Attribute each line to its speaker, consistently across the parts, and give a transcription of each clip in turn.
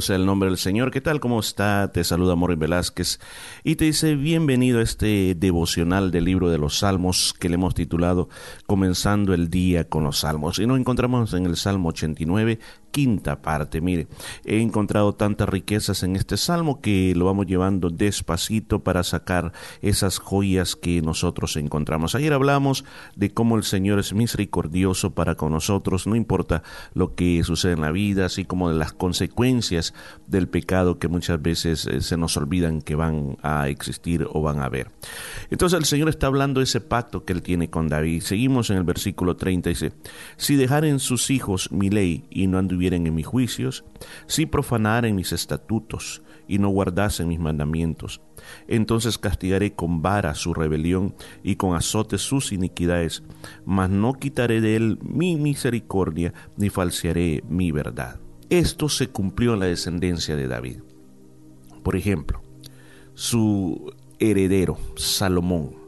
Speaker 1: Sea el nombre del Señor. ¿Qué tal? ¿Cómo está? Te saluda Morris Velázquez y te dice bienvenido a este devocional del libro de los Salmos que le hemos titulado Comenzando el día con los Salmos. Y nos encontramos en el Salmo 89 quinta parte. Mire, he encontrado tantas riquezas en este salmo que lo vamos llevando despacito para sacar esas joyas que nosotros encontramos. Ayer hablamos de cómo el Señor es misericordioso para con nosotros, no importa lo que sucede en la vida, así como de las consecuencias del pecado que muchas veces eh, se nos olvidan que van a existir o van a haber. Entonces el Señor está hablando de ese pacto que él tiene con David. Seguimos en el versículo 30, dice, si dejaren sus hijos mi ley y no anduvieran en mis juicios, si profanaren mis estatutos y no guardasen mis mandamientos, entonces castigaré con vara su rebelión y con azote sus iniquidades, mas no quitaré de él mi misericordia ni falsearé mi verdad. Esto se cumplió en la descendencia de David. Por ejemplo, su heredero, Salomón,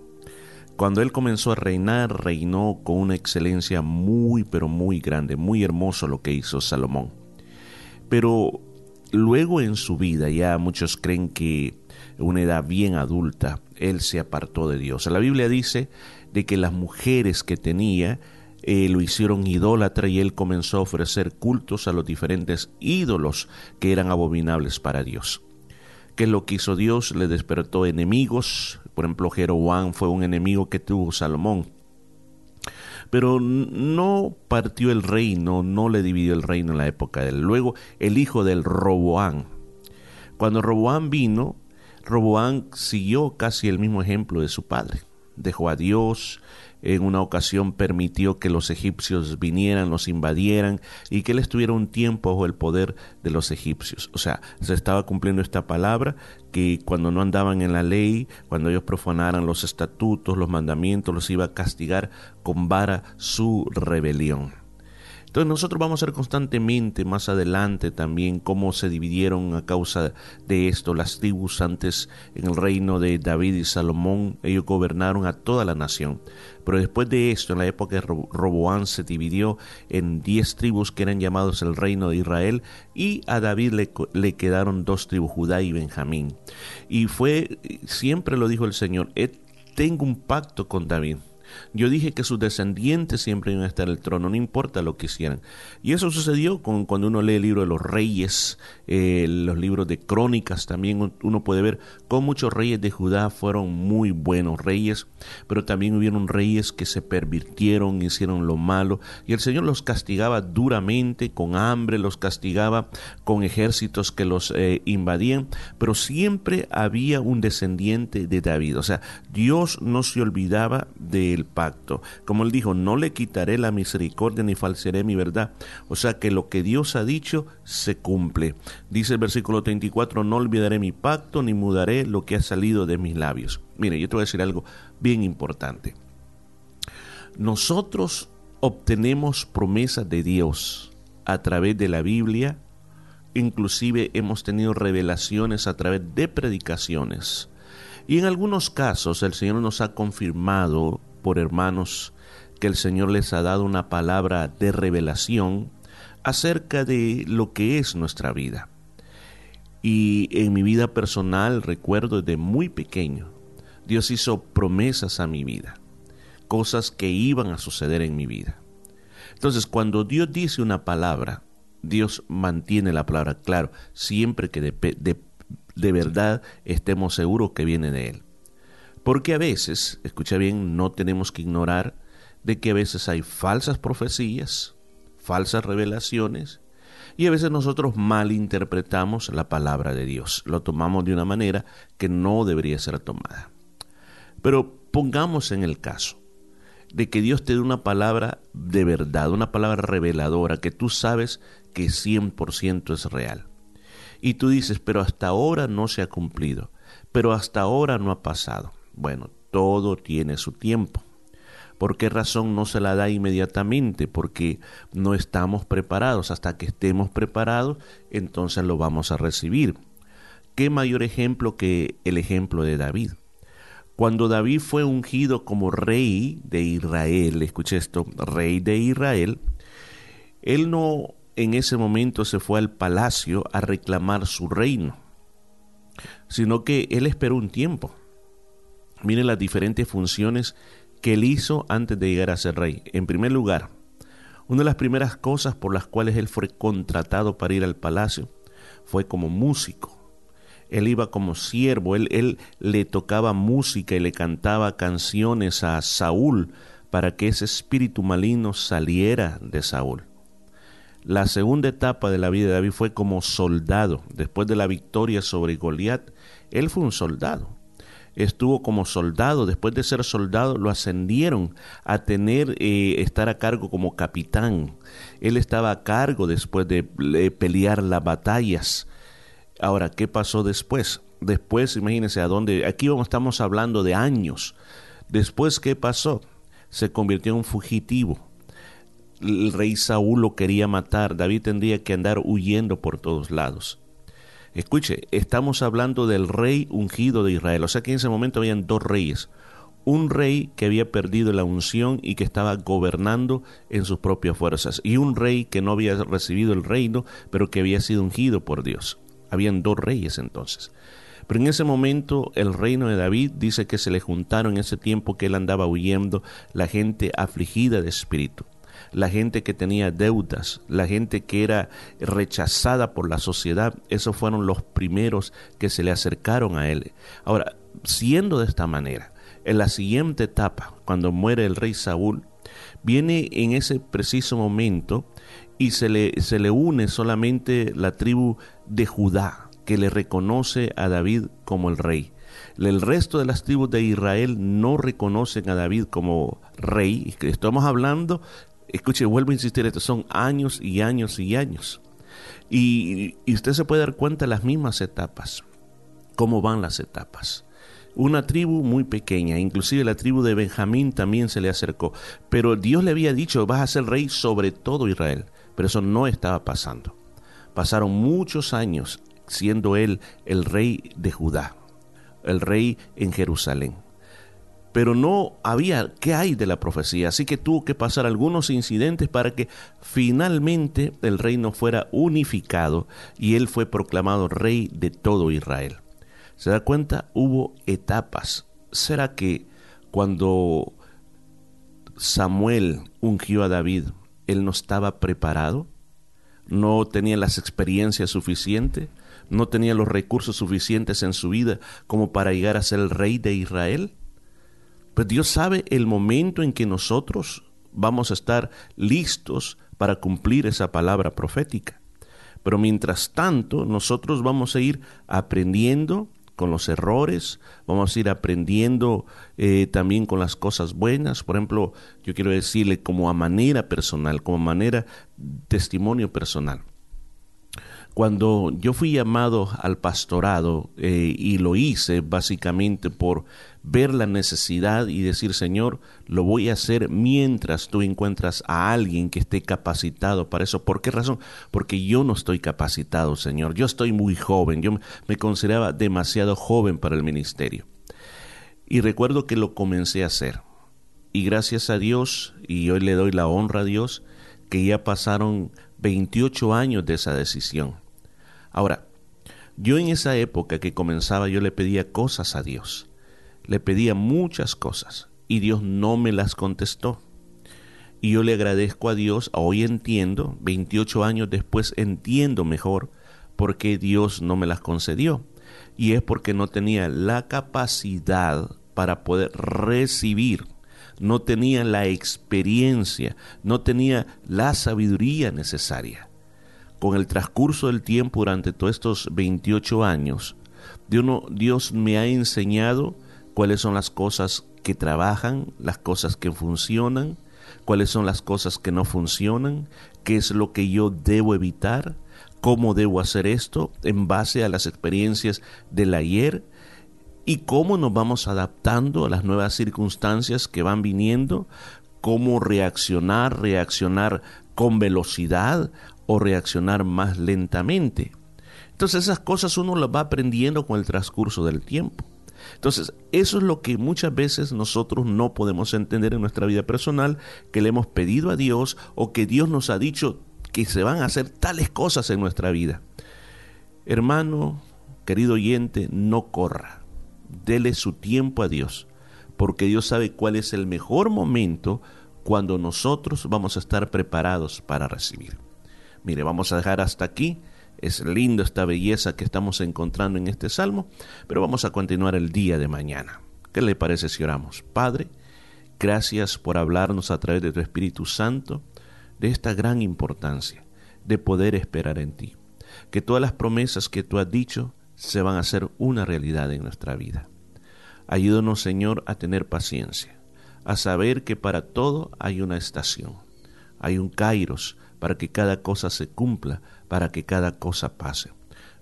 Speaker 1: cuando él comenzó a reinar, reinó con una excelencia muy, pero muy grande, muy hermoso lo que hizo Salomón. Pero luego en su vida, ya muchos creen que una edad bien adulta, él se apartó de Dios. La Biblia dice de que las mujeres que tenía eh, lo hicieron idólatra y él comenzó a ofrecer cultos a los diferentes ídolos que eran abominables para Dios. ¿Qué es lo que hizo Dios? Le despertó enemigos, por ejemplo, Jeroboam fue un enemigo que tuvo Salomón. Pero no partió el reino, no le dividió el reino en la época de él. Luego, el hijo del Roboán. Cuando Roboán vino, Roboán siguió casi el mismo ejemplo de su padre. Dejó a Dios, en una ocasión permitió que los egipcios vinieran, los invadieran y que él estuviera un tiempo bajo el poder de los egipcios. O sea, se estaba cumpliendo esta palabra que cuando no andaban en la ley, cuando ellos profanaran los estatutos, los mandamientos, los iba a castigar con vara su rebelión. Entonces nosotros vamos a ver constantemente más adelante también cómo se dividieron a causa de esto las tribus antes en el reino de David y Salomón. Ellos gobernaron a toda la nación. Pero después de esto, en la época de Roboán se dividió en diez tribus que eran llamados el reino de Israel y a David le, le quedaron dos tribus, Judá y Benjamín. Y fue, siempre lo dijo el Señor, tengo un pacto con David yo dije que sus descendientes siempre iban a estar en el trono, no importa lo que hicieran. Y eso sucedió con, cuando uno lee el libro de los reyes, eh, los libros de crónicas, también uno puede ver cómo muchos reyes de Judá fueron muy buenos reyes, pero también hubieron reyes que se pervirtieron, hicieron lo malo, y el Señor los castigaba duramente, con hambre, los castigaba con ejércitos que los eh, invadían, pero siempre había un descendiente de David. O sea, Dios no se olvidaba del pacto. Como él dijo, no le quitaré la misericordia ni falsearé mi verdad. O sea que lo que Dios ha dicho se cumple. Dice el versículo 34, no olvidaré mi pacto ni mudaré lo que ha salido de mis labios. Mire, yo te voy a decir algo bien importante. Nosotros obtenemos promesas de Dios a través de la Biblia, inclusive hemos tenido revelaciones a través de predicaciones. Y en algunos casos el Señor nos ha confirmado por hermanos que el Señor les ha dado una palabra de revelación acerca de lo que es nuestra vida. Y en mi vida personal recuerdo desde muy pequeño, Dios hizo promesas a mi vida, cosas que iban a suceder en mi vida. Entonces, cuando Dios dice una palabra, Dios mantiene la palabra, claro, siempre que de, de verdad estemos seguros que viene de Él. Porque a veces, escucha bien, no tenemos que ignorar de que a veces hay falsas profecías, falsas revelaciones, y a veces nosotros malinterpretamos la palabra de Dios, lo tomamos de una manera que no debería ser tomada. Pero pongamos en el caso de que Dios te dé una palabra de verdad, una palabra reveladora, que tú sabes que 100% es real. Y tú dices, pero hasta ahora no se ha cumplido, pero hasta ahora no ha pasado. Bueno, todo tiene su tiempo. ¿Por qué razón no se la da inmediatamente? Porque no estamos preparados. Hasta que estemos preparados, entonces lo vamos a recibir. ¿Qué mayor ejemplo que el ejemplo de David? Cuando David fue ungido como rey de Israel, escuché esto, rey de Israel, él no en ese momento se fue al palacio a reclamar su reino, sino que él esperó un tiempo. Miren las diferentes funciones que él hizo antes de llegar a ser rey. En primer lugar, una de las primeras cosas por las cuales él fue contratado para ir al palacio fue como músico. Él iba como siervo, él, él le tocaba música y le cantaba canciones a Saúl para que ese espíritu maligno saliera de Saúl. La segunda etapa de la vida de David fue como soldado. Después de la victoria sobre Goliat, él fue un soldado. Estuvo como soldado. Después de ser soldado, lo ascendieron a tener, eh, estar a cargo como capitán. Él estaba a cargo después de pelear las batallas. Ahora, ¿qué pasó después? Después, imagínense a dónde. Aquí estamos hablando de años. Después, ¿qué pasó? Se convirtió en un fugitivo el rey Saúl lo quería matar, David tendría que andar huyendo por todos lados. Escuche, estamos hablando del rey ungido de Israel, o sea que en ese momento habían dos reyes, un rey que había perdido la unción y que estaba gobernando en sus propias fuerzas, y un rey que no había recibido el reino, pero que había sido ungido por Dios. Habían dos reyes entonces. Pero en ese momento el reino de David dice que se le juntaron en ese tiempo que él andaba huyendo la gente afligida de espíritu la gente que tenía deudas, la gente que era rechazada por la sociedad, esos fueron los primeros que se le acercaron a él. Ahora, siendo de esta manera, en la siguiente etapa, cuando muere el rey Saúl, viene en ese preciso momento y se le, se le une solamente la tribu de Judá, que le reconoce a David como el rey. El resto de las tribus de Israel no reconocen a David como rey. Estamos hablando Escuche, vuelvo a insistir, esto son años y años y años. Y, usted se puede dar cuenta de las mismas etapas, cómo van las etapas. Una tribu muy pequeña, inclusive la tribu de Benjamín también se le acercó, pero Dios le había dicho, vas a ser rey sobre todo Israel, pero eso no estaba pasando. Pasaron muchos años siendo él el rey de Judá, el rey en Jerusalén pero no había qué hay de la profecía, así que tuvo que pasar algunos incidentes para que finalmente el reino fuera unificado y él fue proclamado rey de todo Israel. ¿Se da cuenta? Hubo etapas. ¿Será que cuando Samuel ungió a David, él no estaba preparado? ¿No tenía las experiencias suficientes? ¿No tenía los recursos suficientes en su vida como para llegar a ser el rey de Israel? Pues Dios sabe el momento en que nosotros vamos a estar listos para cumplir esa palabra profética. Pero mientras tanto, nosotros vamos a ir aprendiendo con los errores, vamos a ir aprendiendo eh, también con las cosas buenas. Por ejemplo, yo quiero decirle como a manera personal, como manera testimonio personal. Cuando yo fui llamado al pastorado eh, y lo hice básicamente por ver la necesidad y decir, Señor, lo voy a hacer mientras tú encuentras a alguien que esté capacitado para eso. ¿Por qué razón? Porque yo no estoy capacitado, Señor. Yo estoy muy joven. Yo me consideraba demasiado joven para el ministerio. Y recuerdo que lo comencé a hacer. Y gracias a Dios, y hoy le doy la honra a Dios, que ya pasaron 28 años de esa decisión. Ahora, yo en esa época que comenzaba yo le pedía cosas a Dios, le pedía muchas cosas y Dios no me las contestó. Y yo le agradezco a Dios, hoy entiendo, 28 años después entiendo mejor por qué Dios no me las concedió. Y es porque no tenía la capacidad para poder recibir, no tenía la experiencia, no tenía la sabiduría necesaria con el transcurso del tiempo durante todos estos 28 años, Dios, me ha enseñado cuáles son las cosas que trabajan, las cosas que funcionan, cuáles son las cosas que no funcionan, qué es lo que yo debo evitar, cómo debo hacer esto en base a las experiencias del ayer y cómo nos vamos adaptando a las nuevas circunstancias que van viniendo, cómo reaccionar, reaccionar con velocidad o reaccionar más lentamente. Entonces esas cosas uno las va aprendiendo con el transcurso del tiempo. Entonces, eso es lo que muchas veces nosotros no podemos entender en nuestra vida personal, que le hemos pedido a Dios o que Dios nos ha dicho, que se van a hacer tales cosas en nuestra vida. Hermano, querido oyente, no corra. Dele su tiempo a Dios, porque Dios sabe cuál es el mejor momento cuando nosotros vamos a estar preparados para recibir. Mire, vamos a dejar hasta aquí. Es lindo esta belleza que estamos encontrando en este salmo, pero vamos a continuar el día de mañana. ¿Qué le parece si oramos? Padre, gracias por hablarnos a través de tu Espíritu Santo de esta gran importancia de poder esperar en ti. Que todas las promesas que tú has dicho se van a hacer una realidad en nuestra vida. Ayúdanos, Señor, a tener paciencia, a saber que para todo hay una estación, hay un kairos para que cada cosa se cumpla, para que cada cosa pase.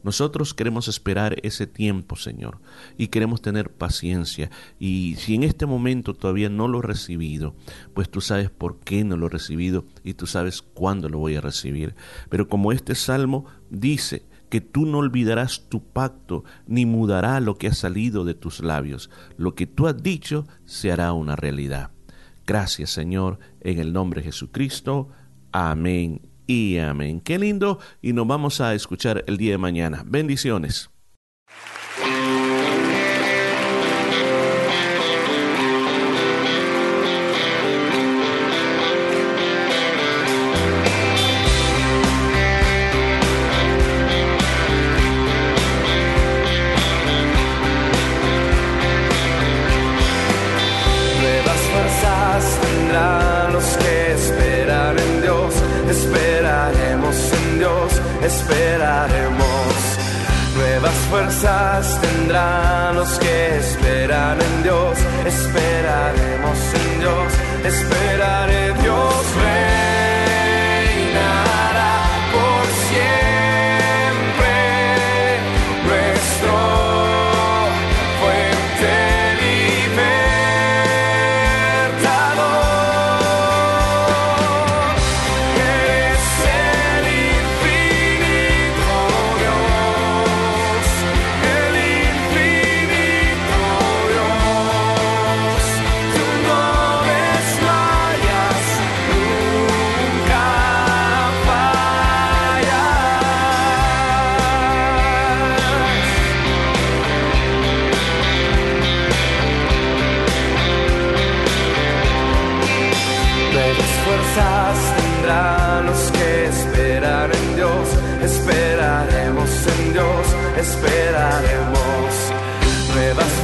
Speaker 1: Nosotros queremos esperar ese tiempo, Señor, y queremos tener paciencia. Y si en este momento todavía no lo he recibido, pues tú sabes por qué no lo he recibido y tú sabes cuándo lo voy a recibir. Pero como este salmo dice que tú no olvidarás tu pacto, ni mudará lo que ha salido de tus labios. Lo que tú has dicho se hará una realidad. Gracias, Señor, en el nombre de Jesucristo. Amén y amén. Qué lindo y nos vamos a escuchar el día de mañana. Bendiciones.
Speaker 2: Esperaremos. Nuevas fuerzas tendrán los que esperan en Dios. Esperaremos en Dios, esperaré Dios.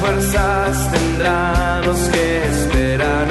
Speaker 2: Fuerzas tendrán los que esperan